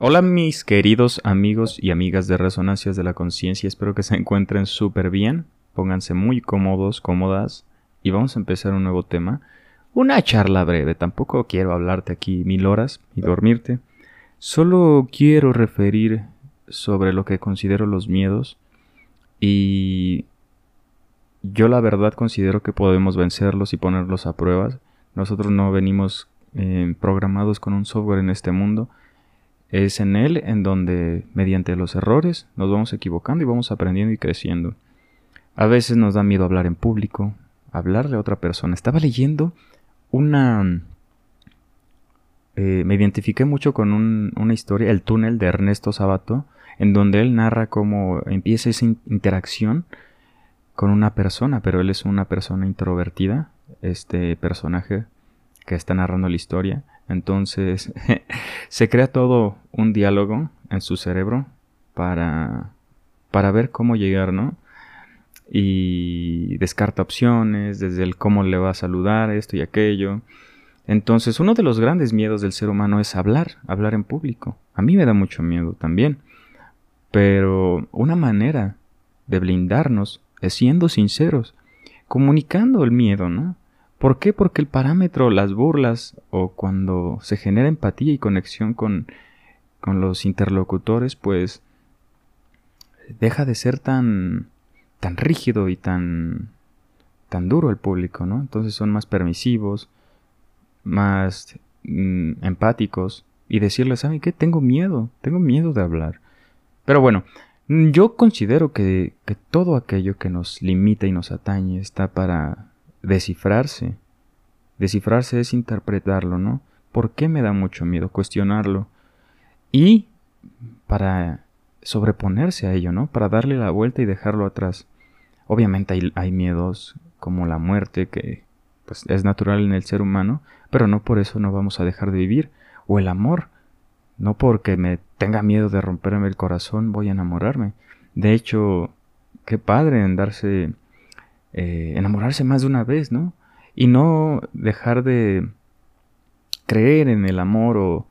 Hola mis queridos amigos y amigas de Resonancias de la Conciencia, espero que se encuentren súper bien, pónganse muy cómodos, cómodas y vamos a empezar un nuevo tema. Una charla breve, tampoco quiero hablarte aquí mil horas y dormirte, solo quiero referir sobre lo que considero los miedos y yo la verdad considero que podemos vencerlos y ponerlos a pruebas. Nosotros no venimos eh, programados con un software en este mundo. Es en él en donde mediante los errores nos vamos equivocando y vamos aprendiendo y creciendo. A veces nos da miedo hablar en público, hablarle a otra persona. Estaba leyendo una... Eh, me identifiqué mucho con una historia, El túnel de Ernesto Sabato, en donde él narra cómo empieza esa interacción con una persona, pero él es una persona introvertida, este personaje que está narrando la historia. Entonces se crea todo un diálogo en su cerebro para, para ver cómo llegar, ¿no? Y descarta opciones, desde el cómo le va a saludar, esto y aquello. Entonces, uno de los grandes miedos del ser humano es hablar, hablar en público. A mí me da mucho miedo también. Pero una manera de blindarnos es siendo sinceros, comunicando el miedo, ¿no? ¿Por qué? Porque el parámetro, las burlas o cuando se genera empatía y conexión con, con los interlocutores, pues deja de ser tan, tan rígido y tan, tan duro el público, ¿no? Entonces son más permisivos, más mm, empáticos y decirles, ¿saben qué? Tengo miedo, tengo miedo de hablar. Pero bueno, yo considero que, que todo aquello que nos limita y nos atañe está para descifrarse. Descifrarse es interpretarlo, ¿no? ¿Por qué me da mucho miedo cuestionarlo? Y para sobreponerse a ello, ¿no? Para darle la vuelta y dejarlo atrás. Obviamente hay, hay, miedos como la muerte, que pues, es natural en el ser humano, pero no por eso no vamos a dejar de vivir. O el amor, no porque me tenga miedo de romperme el corazón voy a enamorarme. De hecho, qué padre en darse, eh, enamorarse más de una vez, ¿no? Y no dejar de creer en el amor o,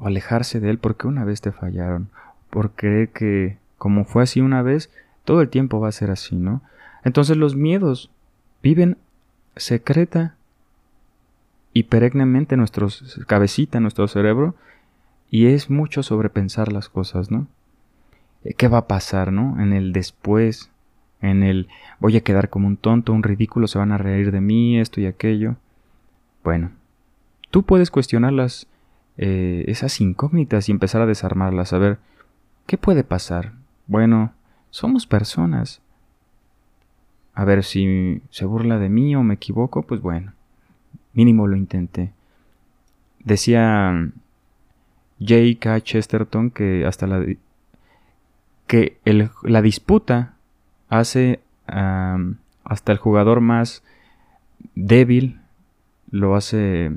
alejarse de él porque una vez te fallaron. Por creer que como fue así una vez, todo el tiempo va a ser así, ¿no? Entonces los miedos viven secreta y perennemente en nuestra cabecita, nuestro cerebro, y es mucho sobrepensar las cosas, ¿no? Eh, ¿Qué va a pasar, no? En el después, en el voy a quedar como un tonto, un ridículo, se van a reír de mí, esto y aquello. Bueno, tú puedes cuestionar las, eh, esas incógnitas y empezar a desarmarlas, a ver, ¿qué puede pasar? Bueno, somos personas. A ver si se burla de mí o me equivoco, pues bueno, mínimo lo intenté. Decía J.K. Chesterton que hasta la que la disputa hace hasta el jugador más débil lo hace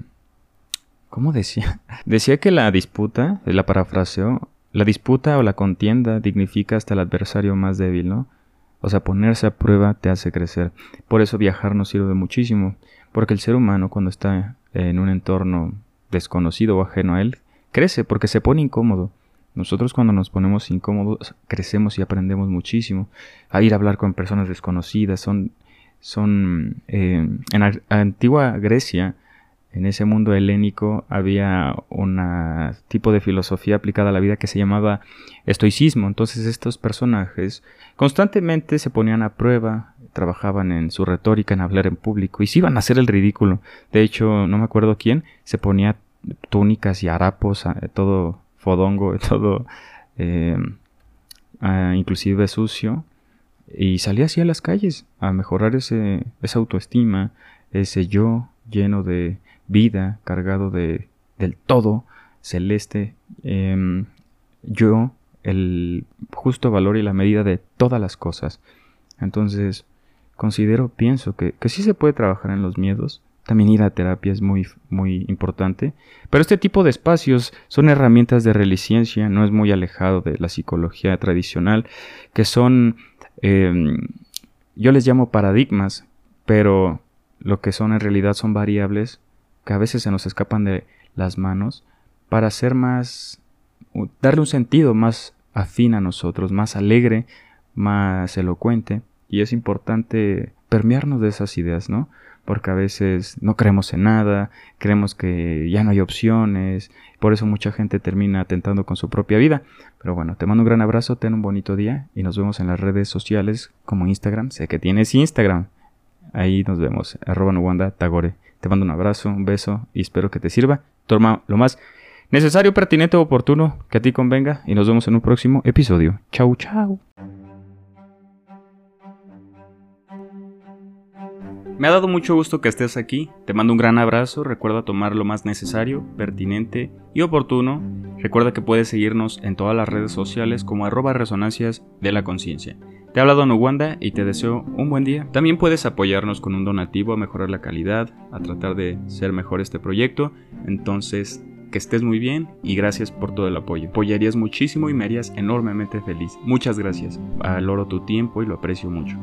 ¿cómo decía? Decía que la disputa, la parafraseo, la disputa o la contienda dignifica hasta el adversario más débil, ¿no? O sea, ponerse a prueba te hace crecer. Por eso viajar nos sirve muchísimo, porque el ser humano cuando está en un entorno desconocido o ajeno a él, crece porque se pone incómodo. Nosotros cuando nos ponemos incómodos crecemos y aprendemos muchísimo. A ir a hablar con personas desconocidas son, son eh, en la antigua Grecia, en ese mundo helénico había un tipo de filosofía aplicada a la vida que se llamaba estoicismo. Entonces estos personajes constantemente se ponían a prueba, trabajaban en su retórica, en hablar en público y se iban a hacer el ridículo. De hecho, no me acuerdo quién, se ponía túnicas y harapos, todo fodongo, todo eh, inclusive sucio. Y salía así a las calles a mejorar ese, esa autoestima, ese yo lleno de vida, cargado de, del todo celeste. Em, yo, el justo valor y la medida de todas las cosas. Entonces, considero, pienso que, que sí se puede trabajar en los miedos, también ir a terapia es muy, muy importante. Pero este tipo de espacios son herramientas de reliciencia, no es muy alejado de la psicología tradicional, que son, em, yo les llamo paradigmas, pero lo que son en realidad son variables que a veces se nos escapan de las manos para ser más darle un sentido más afín a nosotros, más alegre, más elocuente. Y es importante permearnos de esas ideas, ¿no? Porque a veces no creemos en nada, creemos que ya no hay opciones, por eso mucha gente termina atentando con su propia vida. Pero bueno, te mando un gran abrazo, ten un bonito día y nos vemos en las redes sociales como Instagram. Sé que tienes Instagram. Ahí nos vemos, arroba Tagore. Te mando un abrazo, un beso y espero que te sirva. Toma lo más necesario, pertinente o oportuno que a ti convenga y nos vemos en un próximo episodio. Chau, chau. Me ha dado mucho gusto que estés aquí, te mando un gran abrazo, recuerda tomar lo más necesario, pertinente y oportuno, recuerda que puedes seguirnos en todas las redes sociales como arroba resonancias de la conciencia. Te ha hablado Nuwanda y te deseo un buen día. También puedes apoyarnos con un donativo a mejorar la calidad, a tratar de ser mejor este proyecto, entonces que estés muy bien y gracias por todo el apoyo. Apoyarías muchísimo y me harías enormemente feliz. Muchas gracias. Valoro tu tiempo y lo aprecio mucho.